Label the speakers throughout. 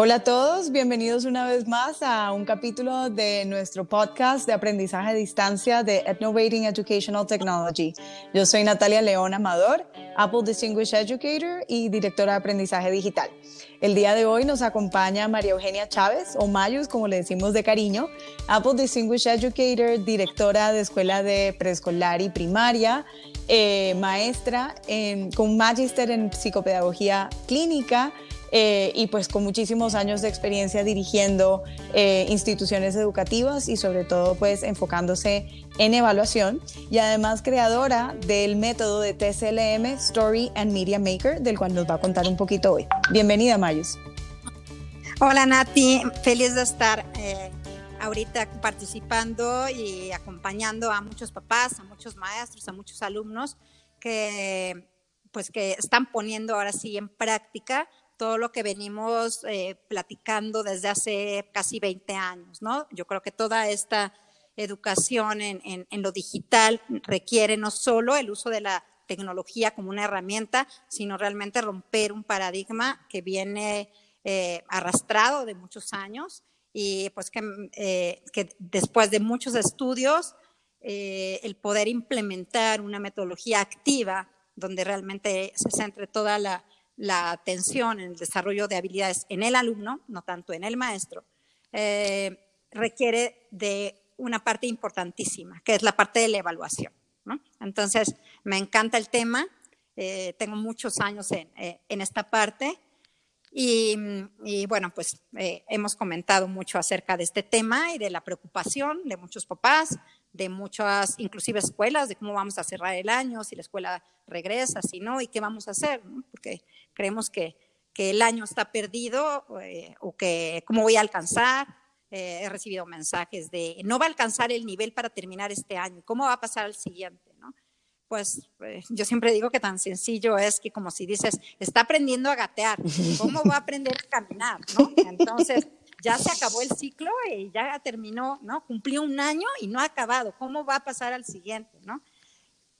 Speaker 1: Hola a todos, bienvenidos una vez más a un capítulo de nuestro podcast de aprendizaje a distancia de Innovating Educational Technology. Yo soy Natalia León Amador, Apple Distinguished Educator y directora de aprendizaje digital. El día de hoy nos acompaña María Eugenia Chávez, o Mayus, como le decimos de cariño, Apple Distinguished Educator, directora de escuela de preescolar y primaria, eh, maestra con magíster en psicopedagogía clínica eh, y pues con muchísimos años de experiencia dirigiendo eh, instituciones educativas y sobre todo pues enfocándose en evaluación y además creadora del método de TCLM Story and Media Maker del cual nos va a contar un poquito hoy. Bienvenida Mayus.
Speaker 2: Hola Nati, feliz de estar ahorita participando y acompañando a muchos papás, a muchos maestros, a muchos alumnos que pues que están poniendo ahora sí en práctica todo lo que venimos eh, platicando desde hace casi 20 años, ¿no? Yo creo que toda esta educación en, lo digital requiere no solo el uso de la tecnología como una herramienta, sino realmente romper un paradigma que viene eh, arrastrado de muchos años y pues que, eh, que después de muchos estudios, el poder implementar una metodología activa donde realmente se centre toda la, la atención en el desarrollo de habilidades en el alumno, no tanto en el maestro, eh, requiere de una parte importantísima, que es la parte de la evaluación. Entonces, me encanta el tema, eh, tengo muchos años en, eh, esta parte y, bueno, pues hemos comentado mucho acerca de este tema y de la preocupación de muchos papás, de muchas, inclusive escuelas, de cómo vamos a cerrar el año, si la escuela regresa, si no, y qué vamos a hacer, porque creemos que, que, el año está perdido eh, o que cómo voy a alcanzar. Eh, he recibido mensajes de no va a alcanzar el nivel para terminar este año, ¿cómo va a pasar al siguiente? Pues eh, yo siempre digo que tan sencillo es que como si dices, está aprendiendo a gatear, ¿cómo va a aprender a caminar? ¿no? Entonces, ya se acabó el ciclo y ya terminó, ¿no? Cumplió un año y no ha acabado. ¿Cómo va a pasar al siguiente, no?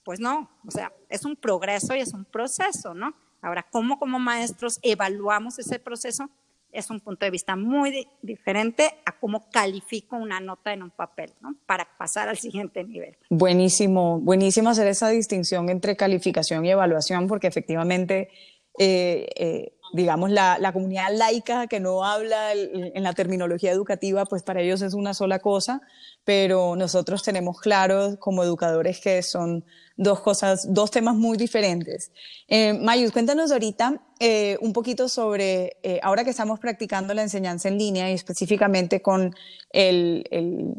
Speaker 2: Pues no, o sea, es un progreso y es un proceso, ¿no? Ahora, ¿cómo como maestros evaluamos ese proceso? Es un punto de vista muy diferente a cómo califico una nota en un papel, ¿no? Para pasar al siguiente nivel.
Speaker 1: Buenísimo, buenísimo hacer esa distinción entre calificación y evaluación, porque efectivamente eh, eh, digamos, la, la, comunidad laica que no habla en la terminología educativa, pues para ellos es una sola cosa, pero nosotros tenemos claros como educadores que son dos cosas, dos temas muy diferentes. Eh, Mayus, cuéntanos ahorita eh, un poquito sobre, eh, ahora que estamos practicando la enseñanza en línea y específicamente con el, el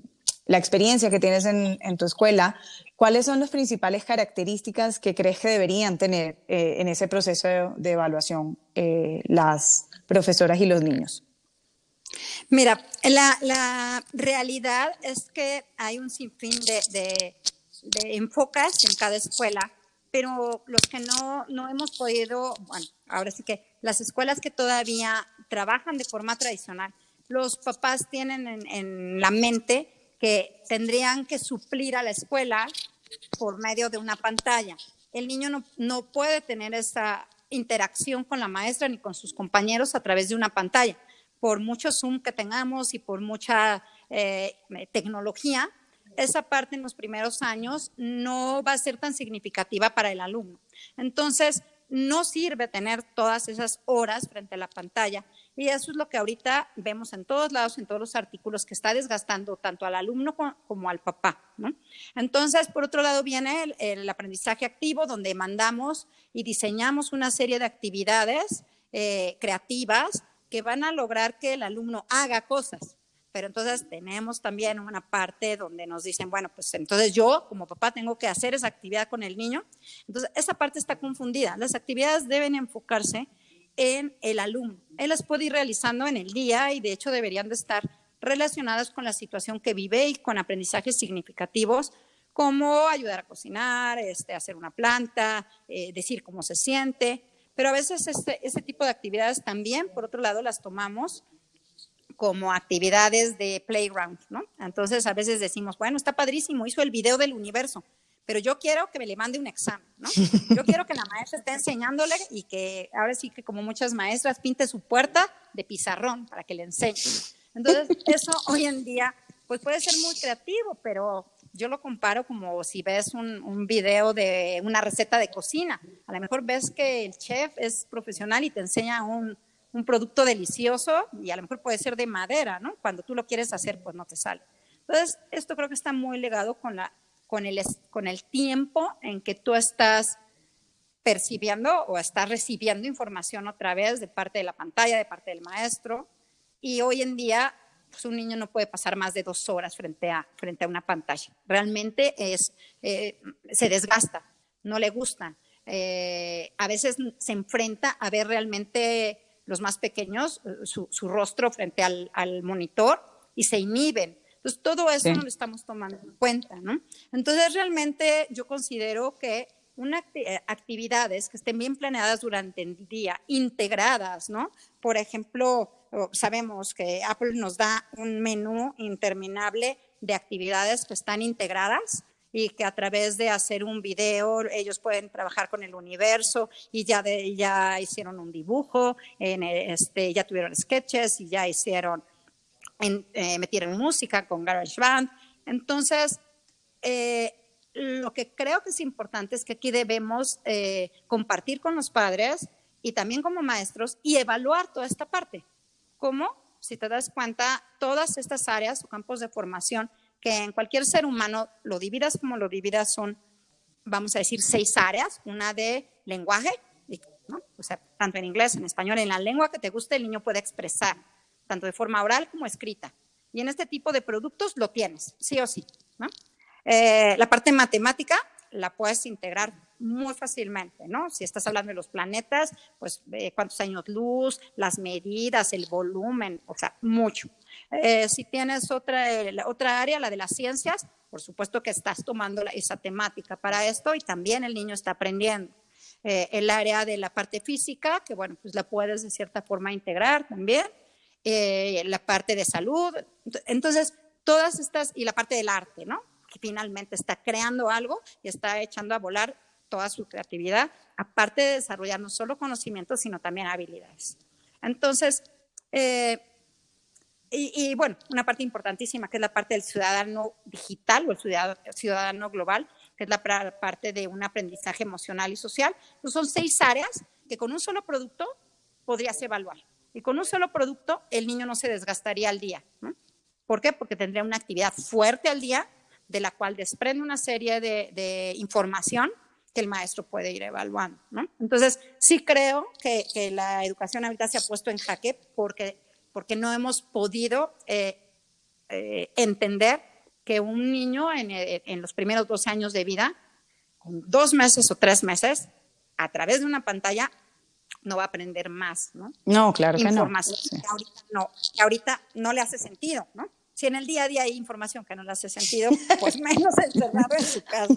Speaker 1: la experiencia que tienes en, tu escuela, ¿cuáles son las principales características que crees que deberían tener eh, en ese proceso de, evaluación eh, las profesoras y los niños?
Speaker 2: Mira, la, realidad es que hay un sinfín de, de, de enfocas en cada escuela, pero los que no, no hemos podido, bueno, ahora sí que las escuelas que todavía trabajan de forma tradicional, los papás tienen en, en la mente que tendrían que suplir a la escuela por medio de una pantalla. El niño no, no puede tener esa interacción con la maestra ni con sus compañeros a través de una pantalla. Por mucho Zoom que tengamos y por mucha eh, tecnología, esa parte en los primeros años no va a ser tan significativa para el alumno. Entonces, no sirve tener todas esas horas frente a la pantalla y eso es lo que ahorita vemos en todos lados, en todos los artículos, que está desgastando tanto al alumno como al papá. Entonces, por otro lado, viene el, aprendizaje activo, donde mandamos y diseñamos una serie de actividades eh, creativas que van a lograr que el alumno haga cosas. Pero entonces tenemos también una parte donde nos dicen, bueno, pues entonces yo como papá tengo que hacer esa actividad con el niño. Entonces, esa parte está confundida. Las actividades deben enfocarse en el alumno. Él las puede ir realizando en el día y de hecho deberían de estar relacionadas con la situación que vive y con aprendizajes significativos como ayudar a cocinar, este, hacer una planta, eh, decir cómo se siente. Pero a veces este, este tipo de actividades también, por otro lado, las tomamos como actividades de playground, ¿no? Entonces a veces decimos, bueno, está padrísimo, hizo el video del universo, pero yo quiero que me le mande un examen, ¿no? Yo quiero que la maestra esté enseñándole y que ahora sí que como muchas maestras pinte su puerta de pizarrón para que le enseñe. Entonces, eso hoy en día, pues puede ser muy creativo, pero yo lo comparo como si ves un, un, video de una receta de cocina. A lo mejor ves que el chef es profesional y te enseña un, un producto delicioso y a lo mejor puede ser de madera, ¿no? Cuando tú lo quieres hacer, pues no te sale. Entonces, esto creo que está muy ligado con, la, con, el, con el tiempo en que tú estás percibiendo o estás recibiendo información otra vez de parte de la pantalla, de parte del maestro. Y hoy en día, pues un niño no puede pasar más de dos horas frente a, frente a una pantalla. Realmente es, eh, se desgasta, no le gustan. Eh, a veces se enfrenta a ver realmente los más pequeños, eh, su, rostro frente al, monitor y se inhiben. Entonces, todo eso no lo estamos tomando en cuenta, ¿no? Entonces, realmente yo considero que unas eh, actividades que estén bien planeadas durante el día, integradas, ¿no? Por ejemplo, sabemos que Apple nos da un menú interminable de actividades que están integradas y que a través de hacer un video ellos pueden trabajar con el universo y ya, de, ya hicieron un dibujo, en este, ya tuvieron sketches y ya hicieron, en, eh, metieron música con GarageBand. Entonces, eh, lo que creo que es importante es que aquí debemos eh, compartir con los padres y también como maestros y evaluar toda esta parte. ¿Cómo? Si te das cuenta, todas estas áreas o campos de formación que en cualquier ser humano lo dividas como lo dividas son, vamos a decir, seis áreas. Una de lenguaje, ¿no? o sea, tanto en inglés, en español, en la lengua que te guste, el niño puede expresar, tanto de forma oral como escrita. Y en este tipo de productos lo tienes, sí o sí. ¿no? Eh, la parte matemática la puedes integrar muy fácilmente, ¿no? Si estás hablando de los planetas, pues cuántos años luz, las medidas, el volumen, o sea, mucho. Eh, si tienes otra, eh, otra área, la de las ciencias, por supuesto que estás tomando esa temática para esto y también el niño está aprendiendo. Eh, el área de la parte física, que bueno, pues la puedes de cierta forma integrar también. La parte de salud. Entonces, todas estas, y la parte del arte, ¿no? Que finalmente está creando algo y está echando a volar toda su creatividad, aparte de desarrollar no solo conocimientos, sino también habilidades. Entonces, eh, y, bueno, una parte importantísima que es la parte del ciudadano digital o el ciudadano, global, que es la parte de un aprendizaje emocional y social. Pues son seis áreas que con un solo producto podrías evaluar. Y con un solo producto el niño no se desgastaría al día. ¿Por qué? Porque tendría una actividad fuerte al día de la cual desprende una serie de, de información que el maestro puede ir evaluando. ¿no? Entonces, sí creo que, la educación ahorita se ha puesto en jaque porque, porque no hemos podido eh, eh, entender que un niño en, eh, en, los primeros 12 años de vida, con dos meses o tres meses, a través de una pantalla, no va a aprender más, ¿no?
Speaker 1: No, claro que no.
Speaker 2: Información que ahorita no, que ahorita no le hace sentido, ¿no? si en el día a día hay información que no le hace sentido, pues menos encerrado en su casa.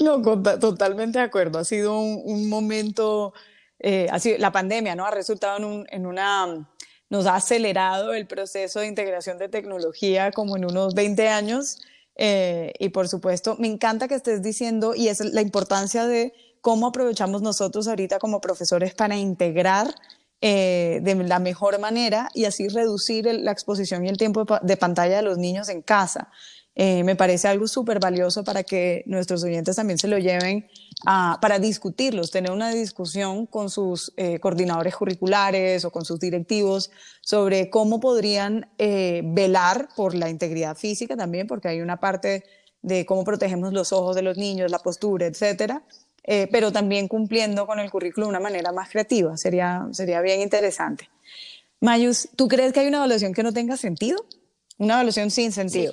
Speaker 1: No, totalmente de acuerdo. Ha sido un, momento, eh, la pandemia, ¿no? Ha resultado en, un, en una, nos ha acelerado el proceso de integración de tecnología como en unos 20 años. Eh, y por supuesto, me encanta que estés diciendo, y es la importancia de cómo aprovechamos nosotros ahorita como profesores para integrar eh, de la mejor manera y así reducir la exposición y el tiempo de, pantalla de los niños en casa. Eh, me parece algo súper valioso para que nuestros oyentes también se lo lleven a, para discutirlos, tener una discusión con sus eh, coordinadores curriculares o con sus directivos sobre cómo podrían velar por la integridad física también, porque hay una parte de cómo protegemos los ojos de los niños, la postura, etcétera, eh, pero también cumpliendo con el currículo de una manera más creativa. Sería, sería bien interesante. Mayus, ¿tú crees que hay una evaluación que no tenga sentido? Una evaluación sin sentido.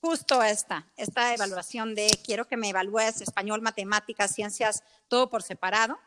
Speaker 2: justo esta, esta evaluación de quiero que me evalúes español, matemáticas, ciencias, todo por separado,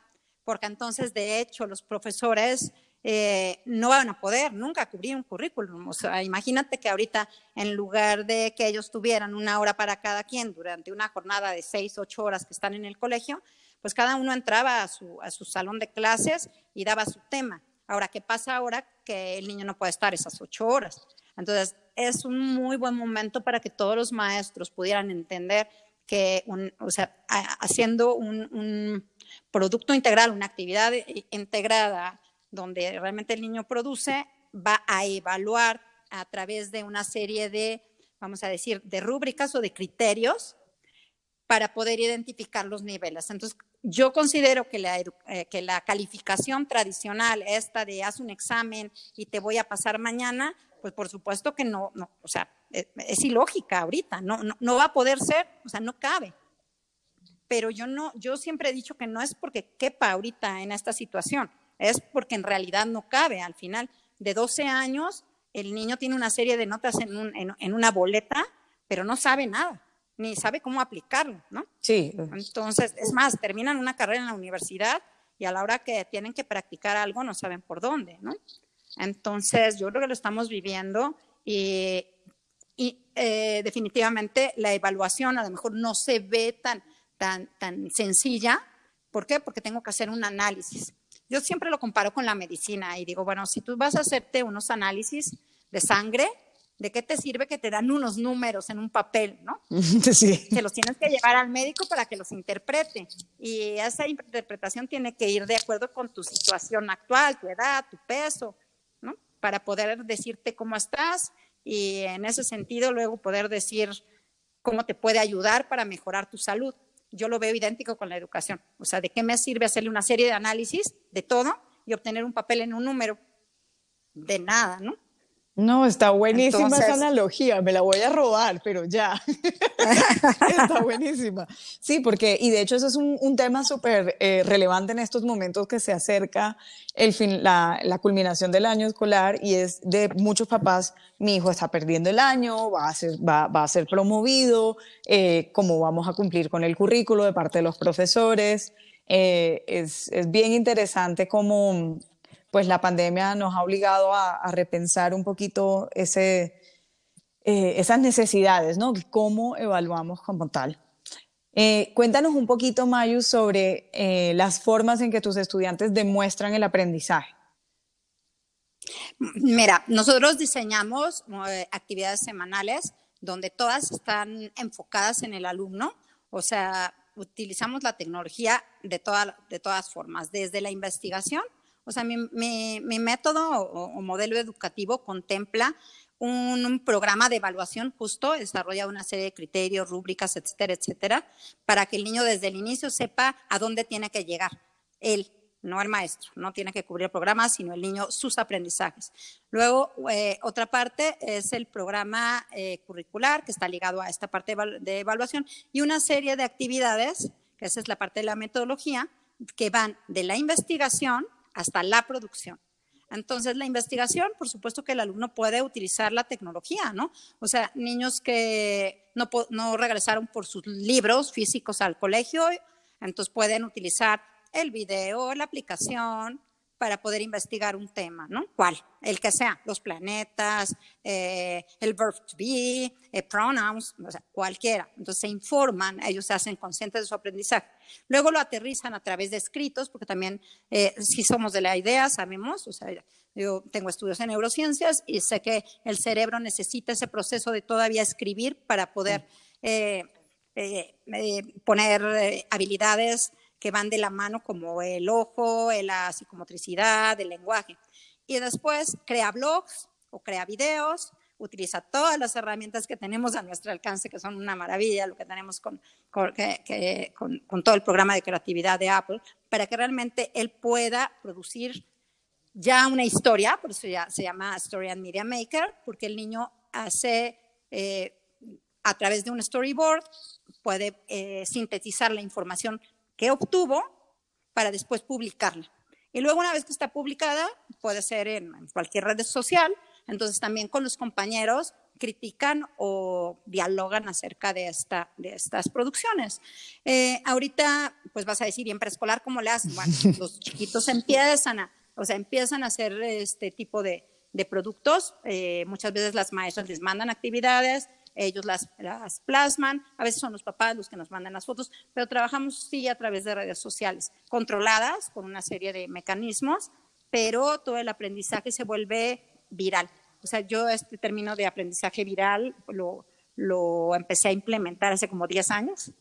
Speaker 2: porque entonces de hecho los profesores eh, no van a poder nunca cubrir un currículum. O sea, imagínate que ahorita, en lugar de que ellos tuvieran una hora para cada quien durante una jornada de seis, ocho horas que están en el colegio, pues cada uno entraba a su, a su salón de clases y daba su tema. Ahora, ¿qué pasa ahora que el niño no puede estar esas ocho horas? Entonces, es un muy buen momento para que todos los maestros pudieran entender que, o sea, haciendo un, producto integral, una actividad integrada donde realmente el niño produce, va a evaluar a través de una serie de, vamos a decir, de rúbricas o de criterios para poder identificar los niveles. Entonces, yo considero que la, eh, que la calificación tradicional, esta de haz un examen y te voy a pasar mañana, pues por supuesto que no, no o sea, es, es ilógica ahorita, no, no, no, va a poder ser, o sea, no cabe. Pero yo no, yo siempre he dicho que no es porque quepa ahorita en esta situación, es porque en realidad no cabe. Al final de 12 años, el niño tiene una serie de notas en, un, en, en una boleta, pero no sabe nada ni sabe cómo aplicarlo, ¿no?
Speaker 1: Sí.
Speaker 2: Entonces, es más, terminan una carrera en la universidad y a la hora que tienen que practicar algo no saben por dónde, ¿no? Entonces, yo creo que lo estamos viviendo y, eh, definitivamente la evaluación a lo mejor no se ve tan, tan, tan sencilla. ¿Por qué? Porque tengo que hacer un análisis. Yo siempre lo comparo con la medicina y digo, bueno, si tú vas a hacerte unos análisis de sangre, ¿de qué te sirve que te dan unos números en un papel, no?
Speaker 1: Sí.
Speaker 2: Que los tienes que llevar al médico para que los interprete. Y esa interpretación tiene que ir de acuerdo con tu situación actual, tu edad, tu peso, ¿no? Para poder decirte cómo estás y en ese sentido luego poder decir cómo te puede ayudar para mejorar tu salud. Yo lo veo idéntico con la educación. O sea, ¿de qué me sirve hacerle una serie de análisis de todo y obtener un papel en un número? De nada, ¿no?
Speaker 1: No, está buenísima esa analogía, me la voy a robar, pero ya. está buenísima. Sí, porque, y de hecho eso es un, tema súper eh, relevante en estos momentos que se acerca el fin, la, culminación del año escolar y es de muchos papás, mi hijo está perdiendo el año, va a ser, va, a ser promovido, eh, cómo vamos a cumplir con el currículo de parte de los profesores. Eh, es, es bien interesante cómo pues la pandemia nos ha obligado a, repensar un poquito eh, esas necesidades, ¿no? ¿Cómo evaluamos como tal? Eh, cuéntanos un poquito, Mayu, sobre eh, las formas en que tus estudiantes demuestran el aprendizaje.
Speaker 2: Mira, nosotros diseñamos actividades semanales donde todas están enfocadas en el alumno, o sea, utilizamos la tecnología de, de todas formas, desde la investigación o sea, mi, método o, modelo educativo contempla un, programa de evaluación justo, desarrolla una serie de criterios, rúbricas, etcétera, etcétera, para que el niño desde el inicio sepa a dónde tiene que llegar. Él, no el maestro, no tiene que cubrir el programa, sino el niño sus aprendizajes. Luego, eh, otra parte es el programa eh, curricular, que está ligado a esta parte de evaluación, y una serie de actividades, que esa es la parte de la metodología, que van de la investigación hasta la producción. Entonces, la investigación, por supuesto que el alumno puede utilizar la tecnología, ¿no? O sea, niños que no, regresaron por sus libros físicos al colegio, entonces pueden utilizar el video, la aplicación, para poder investigar un tema, ¿no? ¿Cuál? El que sea, los planetas, eh, el verb to be, eh, pronouns, o sea, cualquiera. Entonces se informan, ellos se hacen conscientes de su aprendizaje. Luego lo aterrizan a través de escritos, porque también eh, si somos de la idea, sabemos, o sea, yo tengo estudios en neurociencias y sé que el cerebro necesita ese proceso de todavía escribir para poder poner habilidades que van de la mano como el ojo, la psicomotricidad, el lenguaje. Y después crea blogs o crea videos, utiliza todas las herramientas que tenemos a nuestro alcance, que son una maravilla, lo que tenemos con, con, con, todo el programa de creatividad de Apple, para que realmente él pueda producir ya una historia, por eso ya se llama Story and Media Maker, porque el niño hace, eh, a través de un storyboard, puede eh, sintetizar la información que obtuvo para después publicarla. Y luego una vez que está publicada, puede ser en, cualquier red social, entonces también con los compañeros critican o dialogan acerca de, esta, de estas producciones. Eh, ahorita, pues vas a decir, ¿y en preescolar cómo le hacen? Bueno, los chiquitos empiezan a, o sea, empiezan a hacer este tipo de, de productos. Eh, muchas veces las maestras les mandan actividades, ellos las, las, plasman, a veces son los papás los que nos mandan las fotos, pero trabajamos sí a través de redes sociales, controladas con una serie de mecanismos, pero todo el aprendizaje se vuelve viral. O sea, yo este término de aprendizaje viral lo, lo empecé a implementar hace como 10 años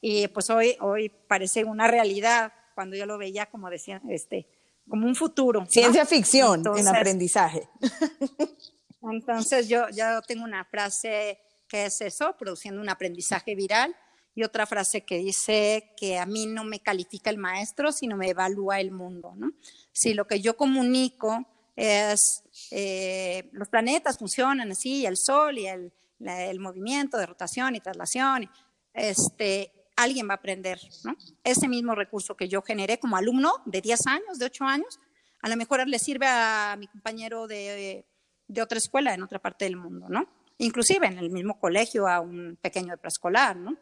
Speaker 2: y pues hoy, hoy parece una realidad cuando yo lo veía como decía, este, como un futuro.
Speaker 1: Ciencia ficción en aprendizaje.
Speaker 2: Entonces yo, yo tengo una frase que es eso, produciendo un aprendizaje viral, y otra frase que dice que a mí no me califica el maestro, sino me evalúa el mundo. ¿no? Si lo que yo comunico es eh, los planetas funcionan así, el sol y el, el, movimiento de rotación y traslación, este, alguien va a aprender. ¿no? Ese mismo recurso que yo generé como alumno de 10 años, de 8 años, a lo mejor le sirve a mi compañero de, de otra escuela en otra parte del mundo, ¿no? Inclusive en el mismo colegio a un pequeño de preescolar, ¿no?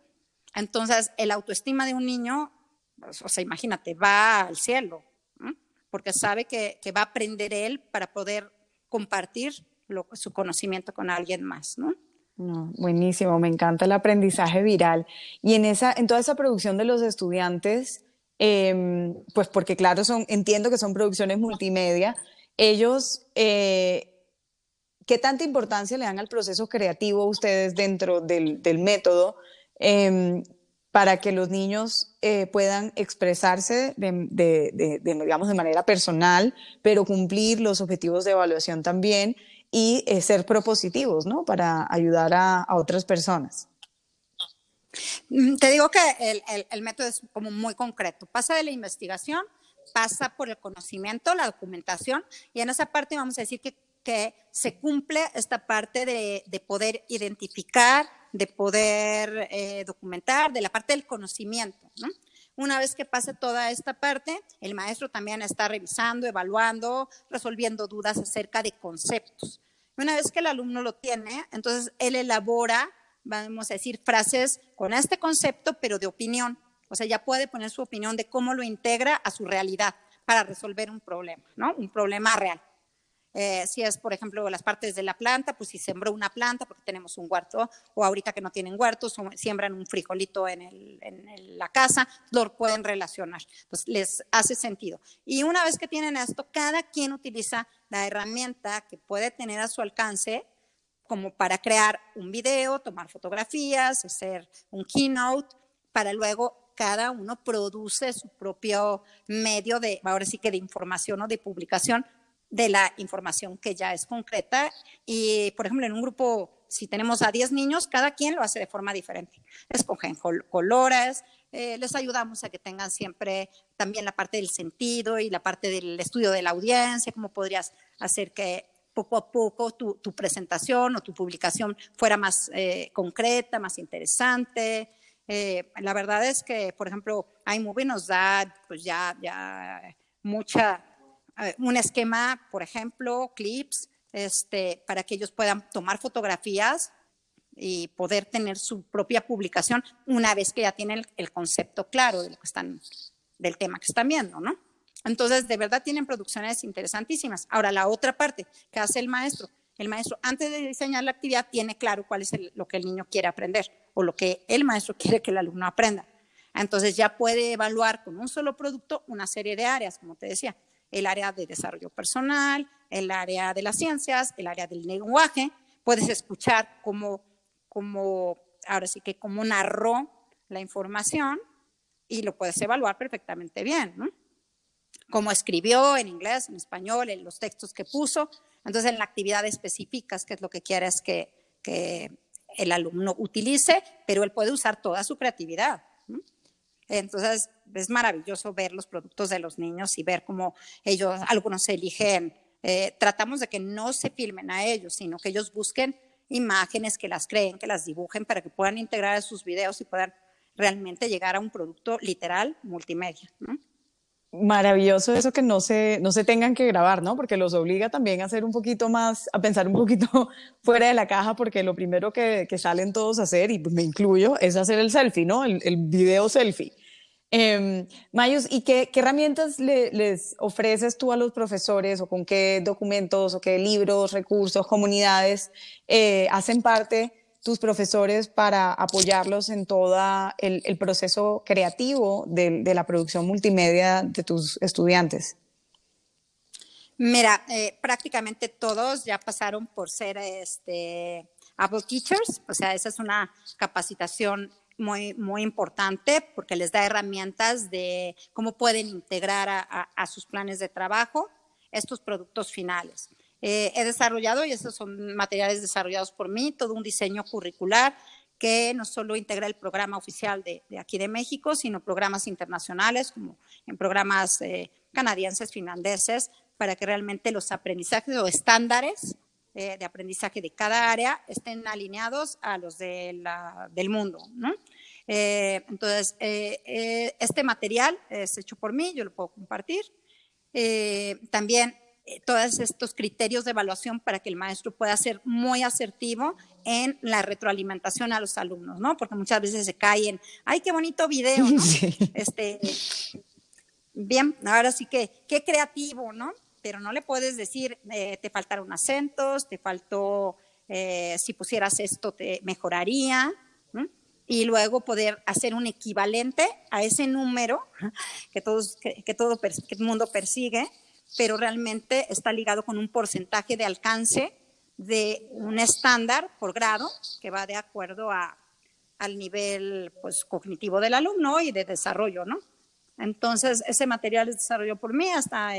Speaker 2: Entonces, el autoestima de un niño, pues, o sea, imagínate, va al cielo, porque sabe que, va a aprender él para poder compartir su conocimiento con alguien más, ¿no?
Speaker 1: buenísimo, me encanta el aprendizaje viral. Y en, esa, en toda esa producción de los estudiantes, em, pues porque claro, son, entiendo que son producciones multimedia, ellos, eh, ¿qué tanta importancia le dan al proceso creativo ustedes dentro del, del método? Em, para que los niños eh, puedan expresarse de, digamos, de manera personal, pero cumplir los objetivos de evaluación también y eh, ser propositivos, ¿no? Para ayudar a, otras personas.
Speaker 2: Mm, te digo que el, el, método es como muy concreto. Pasa de la investigación, pasa por el conocimiento, la documentación, y en esa parte vamos a decir que, que se cumple esta parte de, de poder identificar, de poder eh, documentar, de la parte del conocimiento. Una vez que pase toda esta parte, el maestro también está revisando, evaluando, resolviendo dudas acerca de conceptos. Una vez que el alumno lo tiene, entonces él elabora, vamos a decir, frases con este concepto, pero de opinión. O sea, ya puede poner su opinión de cómo lo integra a su realidad para resolver un problema, ¿no? Un problema real. Eh, si es, por ejemplo, las partes de la planta, pues si sembró una planta porque tenemos un huerto, o ahorita que no tienen huertos, siembran un frijolito en, la casa, lo pueden relacionar. Pues les hace sentido. Y una vez que tienen esto, cada quien utiliza la herramienta que puede tener a su alcance como para crear un video, tomar fotografías, hacer un keynote, para luego cada uno produce su propio medio de, ahora sí que de información o de publicación de la información que ya es concreta. Y, por ejemplo, en un grupo, si tenemos a 10 niños, cada quien lo hace de forma diferente. Escogen colores, eh, les ayudamos a que tengan siempre también la parte del sentido y la parte del estudio de la audiencia, cómo podrías hacer que poco a poco tu, presentación o tu publicación fuera más eh, concreta, más interesante. Eh, la verdad es que, por ejemplo, iMovie nos da pues ya, ya mucha un esquema, por ejemplo, clips, este, para que ellos puedan tomar fotografías y poder tener su propia publicación una vez que ya tienen el, concepto claro de lo que están, del tema que están viendo, ¿no? Entonces, de verdad tienen producciones interesantísimas. Ahora, la otra parte que hace el maestro, el maestro antes de diseñar la actividad tiene claro cuál es lo que el niño quiere aprender o lo que el maestro quiere que el alumno aprenda. Entonces ya puede evaluar con un solo producto una serie de áreas, como te decía el área de desarrollo personal, el área de las ciencias, el área del lenguaje. Puedes escuchar cómo, cómo ahora sí que cómo narró la información y lo puedes evaluar perfectamente bien, ¿no? Cómo escribió en inglés, en español, en los textos que puso. Entonces, en la actividad específica, que es lo que quieres que, que el alumno utilice, pero él puede usar toda su creatividad. Entonces, es maravilloso ver los productos de los niños y ver cómo ellos, algunos eligen, eh, tratamos de que no se filmen a ellos, sino que ellos busquen imágenes, que las creen, que las dibujen para que puedan integrar a sus videos y puedan realmente llegar a un producto literal multimedia.
Speaker 1: Maravilloso eso que no se, no se tengan que grabar, ¿no? Porque los obliga también a hacer un poquito más, a pensar un poquito fuera de la caja, porque lo primero que, salen todos a hacer, y me incluyo, es hacer el selfie, ¿no? El, el video selfie. Eh, Mayus, ¿y qué, herramientas les ofreces tú a los profesores o con qué documentos o qué libros, recursos, comunidades eh, hacen parte tus profesores para apoyarlos en todo el, proceso creativo de, la producción multimedia de tus estudiantes?
Speaker 2: Mira, eh, prácticamente todos ya pasaron por ser este, Able Teachers, o sea, esa es una capacitación muy, muy importante porque les da herramientas de cómo pueden integrar a, sus planes de trabajo estos productos finales. Eh, he desarrollado, y esos son materiales desarrollados por mí, todo un diseño curricular que no solo integra el programa oficial de, aquí de México, sino programas internacionales, como en programas eh, canadienses, finlandeses, para que realmente los aprendizajes o estándares eh, de aprendizaje de cada área estén alineados a los del mundo. Eh, entonces, este material es hecho por mí, yo lo puedo compartir. también eh, todos estos criterios de evaluación para que el maestro pueda ser muy asertivo en la retroalimentación a los alumnos, ¿no? Porque muchas veces se caen, ay, qué bonito video, ¿no? Este, bien, ahora sí que, qué creativo, ¿no? Pero no le puedes decir, eh, te faltaron acentos, te faltó, eh, si pusieras esto, te mejoraría, y luego poder hacer un equivalente a ese número que, todos, que, todo, el mundo persigue pero realmente está ligado con un porcentaje de alcance de un estándar por grado que va de acuerdo a, al nivel pues, cognitivo del alumno y de desarrollo, ¿no? Entonces, ese material es desarrollado por mí, hasta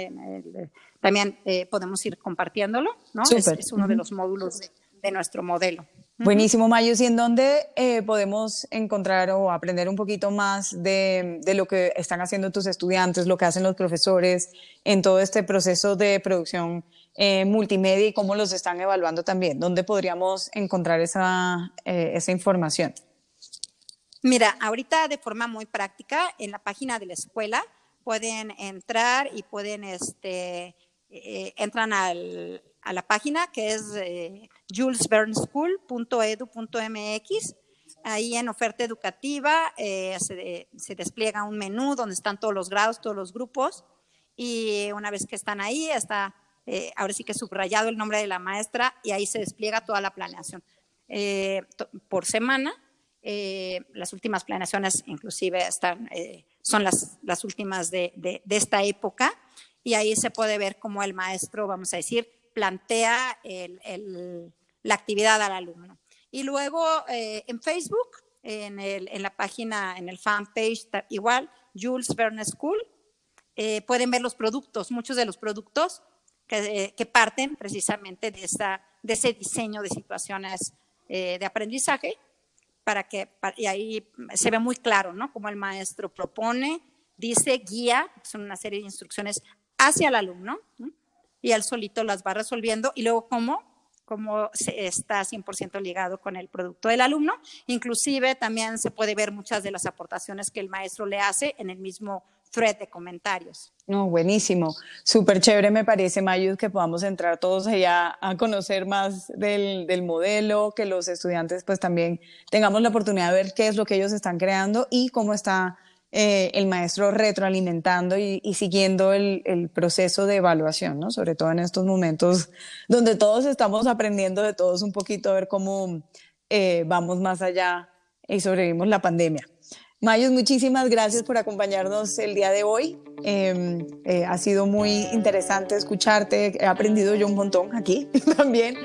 Speaker 2: también eh, podemos ir compartiéndolo, ¿no? Es, uno de los módulos de nuestro modelo.
Speaker 1: Buenísimo, Mayus. ¿Y en dónde eh, podemos encontrar o aprender un poquito más de, lo que están haciendo tus estudiantes, lo que hacen los profesores en todo este proceso de producción eh, multimedia y cómo los están evaluando también? ¿Dónde podríamos encontrar esa, eh, esa información?
Speaker 2: Mira, ahorita de forma muy práctica, en la página de la escuela pueden entrar y pueden, este, entran al, a la página que es eh, julesvernschool.edu.mx. Ahí en oferta educativa eh, se, despliega un menú donde están todos los grados, todos los grupos. Y una vez que están ahí, está eh, ahora sí que subrayado el nombre de la maestra y ahí se despliega toda la planeación. Eh, por semana, las últimas planeaciones inclusive están, son las, las últimas de, de, esta época y ahí se puede ver cómo el maestro, vamos a decir, plantea la actividad al alumno. Y luego eh, en Facebook, en, la página, en el fanpage, igual, Jules Verne School, eh, pueden ver los productos, muchos de los productos que, eh, parten precisamente de, de ese diseño de situaciones de aprendizaje, para que, y ahí se ve muy claro, ¿no? Como el maestro propone, dice, guía, son una serie de instrucciones hacia el alumno, y él solito las va resolviendo y luego cómo cómo está 100% ligado con el producto del alumno. Inclusive también se puede ver muchas de las aportaciones que el maestro le hace en el mismo thread de comentarios.
Speaker 1: No, buenísimo. Súper chévere me parece, Mayus, que podamos entrar todos allá a conocer más del, del, modelo, que los estudiantes pues también tengamos la oportunidad de ver qué es lo que ellos están creando y cómo está eh, el maestro retroalimentando y, siguiendo el, proceso de evaluación, ¿no? Sobre todo en estos momentos donde todos estamos aprendiendo de todos un poquito a ver cómo eh, vamos más allá y sobrevivimos la pandemia. Mayos, muchísimas gracias por acompañarnos el día de hoy. Em, eh, ha sido muy interesante escucharte. He aprendido yo un montón aquí también.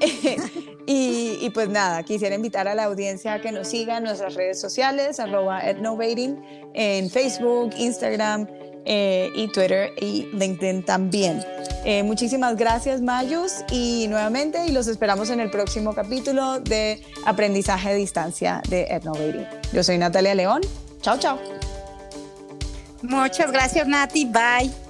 Speaker 1: y, pues nada, quisiera invitar a la audiencia a que nos siga en nuestras redes sociales, arroba etnovating, en Facebook, Instagram eh, y Twitter y LinkedIn también. Eh, muchísimas gracias, Mayus, y nuevamente, y los esperamos en el próximo capítulo de Aprendizaje a Distancia de Etnovating. Yo soy Natalia León. Chao, chao.
Speaker 2: Muchas gracias, Nati. Bye.